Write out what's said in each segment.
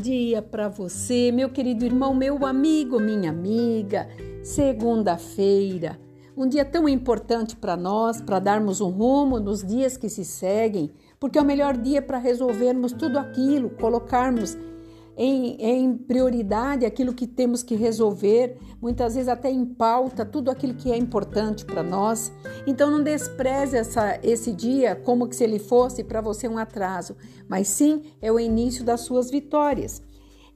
dia para você, meu querido irmão, meu amigo, minha amiga. Segunda-feira, um dia tão importante para nós, para darmos um rumo nos dias que se seguem, porque é o melhor dia para resolvermos tudo aquilo, colocarmos em, em, prioridade aquilo que temos que resolver, muitas vezes até em pauta, tudo aquilo que é importante para nós. Então não despreze essa, esse dia como que se ele fosse para você um atraso, mas sim é o início das suas vitórias.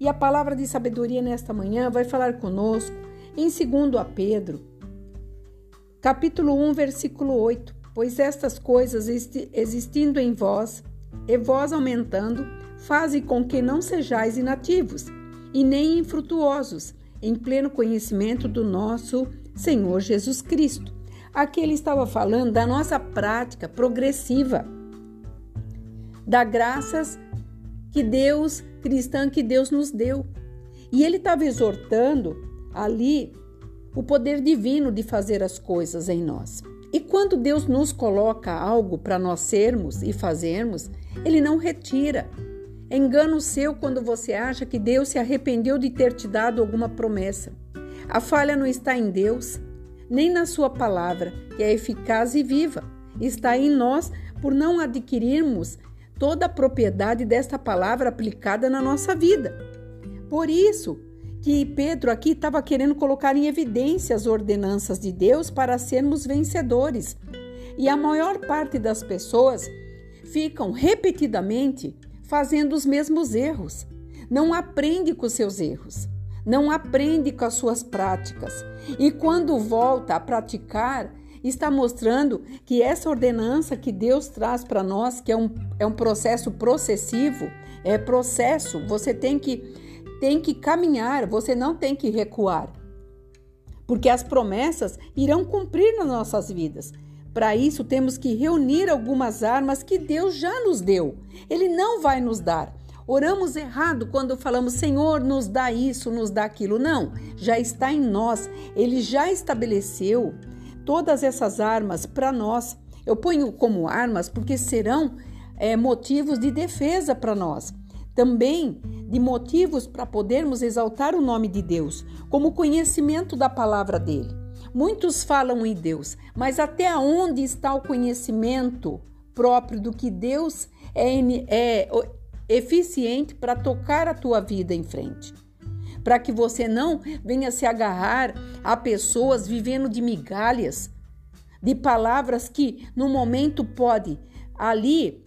E a palavra de sabedoria nesta manhã vai falar conosco em 2 a Pedro, capítulo 1, versículo 8. Pois estas coisas existindo em vós, e vós aumentando, fazem com que não sejais inativos e nem infrutuosos em pleno conhecimento do nosso Senhor Jesus Cristo. Aqui ele estava falando da nossa prática progressiva, da graças que Deus, cristã que Deus nos deu. E ele estava exortando ali o poder divino de fazer as coisas em nós. E quando Deus nos coloca algo para nós sermos e fazermos, ele não retira, engano seu quando você acha que Deus se arrependeu de ter te dado alguma promessa. A falha não está em Deus, nem na Sua palavra, que é eficaz e viva. Está em nós por não adquirirmos toda a propriedade desta palavra aplicada na nossa vida. Por isso que Pedro aqui estava querendo colocar em evidência as ordenanças de Deus para sermos vencedores. E a maior parte das pessoas ficam repetidamente fazendo os mesmos erros. Não aprende com seus erros, não aprende com as suas práticas. E quando volta a praticar, está mostrando que essa ordenança que Deus traz para nós, que é um, é um processo processivo, é processo, você tem que, tem que caminhar, você não tem que recuar. Porque as promessas irão cumprir nas nossas vidas. Para isso, temos que reunir algumas armas que Deus já nos deu. Ele não vai nos dar. Oramos errado quando falamos, Senhor, nos dá isso, nos dá aquilo. Não, já está em nós. Ele já estabeleceu todas essas armas para nós. Eu ponho como armas porque serão é, motivos de defesa para nós. Também de motivos para podermos exaltar o nome de Deus, como conhecimento da palavra dele. Muitos falam em Deus, mas até onde está o conhecimento próprio do que Deus é, é eficiente para tocar a tua vida em frente? Para que você não venha se agarrar a pessoas vivendo de migalhas, de palavras que no momento pode ali,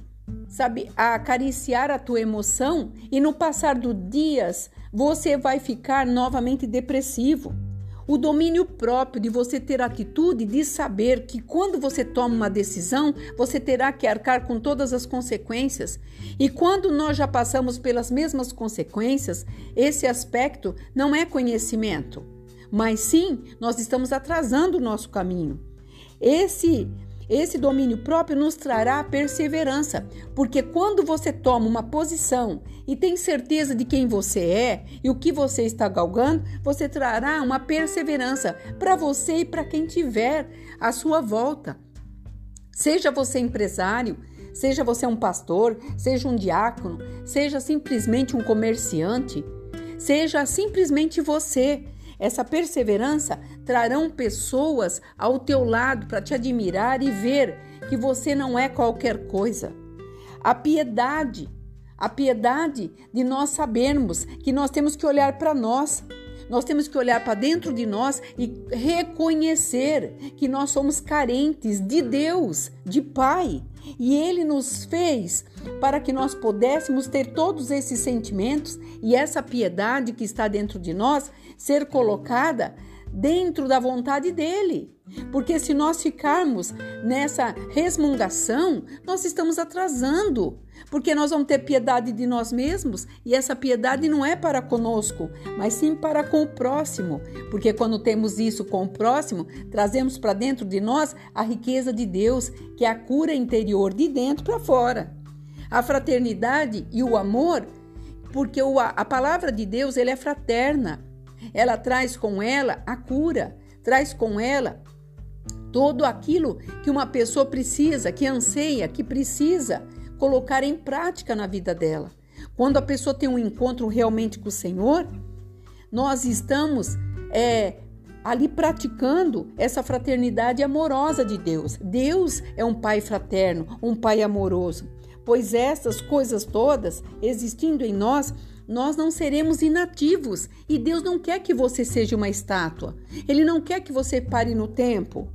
sabe, acariciar a tua emoção e no passar dos dias você vai ficar novamente depressivo. O domínio próprio de você ter atitude de saber que quando você toma uma decisão, você terá que arcar com todas as consequências. E quando nós já passamos pelas mesmas consequências, esse aspecto não é conhecimento, mas sim nós estamos atrasando o nosso caminho. Esse esse domínio próprio nos trará perseverança, porque quando você toma uma posição e tem certeza de quem você é e o que você está galgando, você trará uma perseverança para você e para quem tiver à sua volta. Seja você empresário, seja você um pastor, seja um diácono, seja simplesmente um comerciante, seja simplesmente você. Essa perseverança trarão pessoas ao teu lado para te admirar e ver que você não é qualquer coisa. A piedade, a piedade de nós sabermos que nós temos que olhar para nós, nós temos que olhar para dentro de nós e reconhecer que nós somos carentes de Deus, de Pai. E Ele nos fez para que nós pudéssemos ter todos esses sentimentos e essa piedade que está dentro de nós ser colocada dentro da vontade dele. Porque se nós ficarmos nessa resmungação, nós estamos atrasando. Porque nós vamos ter piedade de nós mesmos e essa piedade não é para conosco, mas sim para com o próximo. Porque quando temos isso com o próximo, trazemos para dentro de nós a riqueza de Deus, que é a cura interior de dentro para fora. A fraternidade e o amor, porque a palavra de Deus ele é fraterna. Ela traz com ela a cura, traz com ela todo aquilo que uma pessoa precisa, que anseia, que precisa colocar em prática na vida dela. Quando a pessoa tem um encontro realmente com o Senhor, nós estamos é, ali praticando essa fraternidade amorosa de Deus. Deus é um pai fraterno, um pai amoroso. Pois essas coisas todas existindo em nós, nós não seremos inativos e Deus não quer que você seja uma estátua. Ele não quer que você pare no tempo.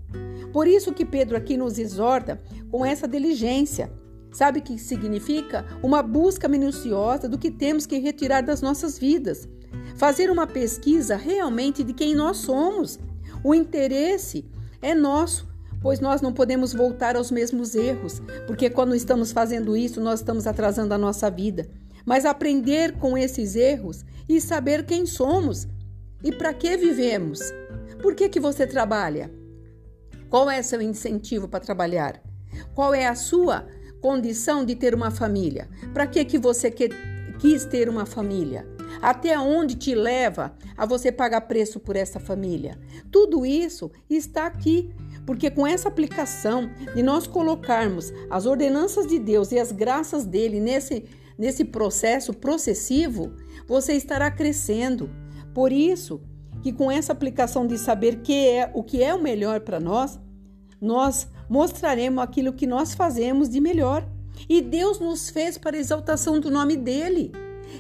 Por isso que Pedro aqui nos exorta com essa diligência. Sabe o que significa? Uma busca minuciosa do que temos que retirar das nossas vidas. Fazer uma pesquisa realmente de quem nós somos. O interesse é nosso, pois nós não podemos voltar aos mesmos erros, porque quando estamos fazendo isso, nós estamos atrasando a nossa vida. Mas aprender com esses erros e saber quem somos e para que vivemos. Por que, que você trabalha? Qual é seu incentivo para trabalhar? Qual é a sua condição de ter uma família? Para que que você que, quis ter uma família? Até onde te leva a você pagar preço por essa família? Tudo isso está aqui, porque com essa aplicação de nós colocarmos as ordenanças de Deus e as graças dele nesse nesse processo processivo, você estará crescendo. Por isso, que com essa aplicação de saber que é o que é o melhor para nós, nós mostraremos aquilo que nós fazemos de melhor. E Deus nos fez para a exaltação do nome dele.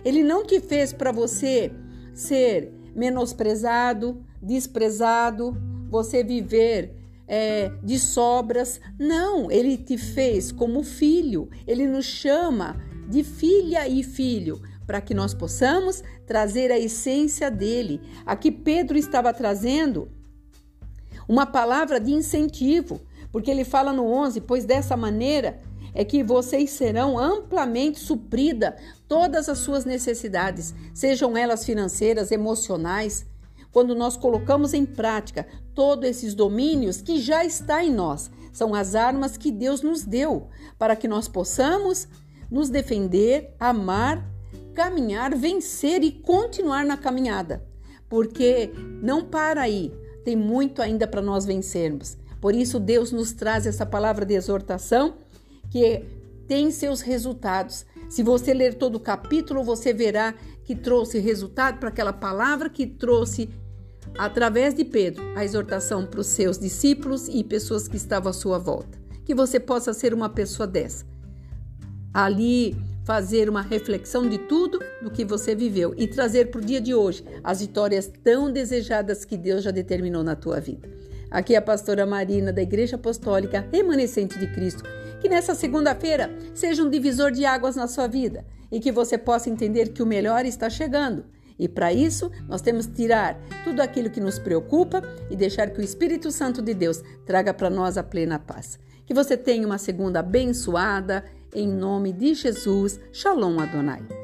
Ele não te fez para você ser menosprezado, desprezado, você viver é, de sobras. Não, ele te fez como filho. Ele nos chama de filha e filho para que nós possamos trazer a essência dele. Aqui Pedro estava trazendo uma palavra de incentivo, porque ele fala no 11: Pois dessa maneira é que vocês serão amplamente suprida todas as suas necessidades, sejam elas financeiras, emocionais, quando nós colocamos em prática todos esses domínios que já está em nós. São as armas que Deus nos deu para que nós possamos nos defender, amar caminhar, vencer e continuar na caminhada, porque não para aí, tem muito ainda para nós vencermos. Por isso, Deus nos traz essa palavra de exortação que tem seus resultados. Se você ler todo o capítulo, você verá que trouxe resultado para aquela palavra que trouxe, através de Pedro, a exortação para os seus discípulos e pessoas que estavam à sua volta. Que você possa ser uma pessoa dessa. Ali fazer uma reflexão de tudo do que você viveu e trazer para o dia de hoje as vitórias tão desejadas que Deus já determinou na tua vida. Aqui é a pastora Marina da Igreja Apostólica Remanescente de Cristo. Que nessa segunda-feira seja um divisor de águas na sua vida e que você possa entender que o melhor está chegando. E para isso, nós temos que tirar tudo aquilo que nos preocupa e deixar que o Espírito Santo de Deus traga para nós a plena paz. Que você tenha uma segunda abençoada em nome de Jesus, Shalom Adonai.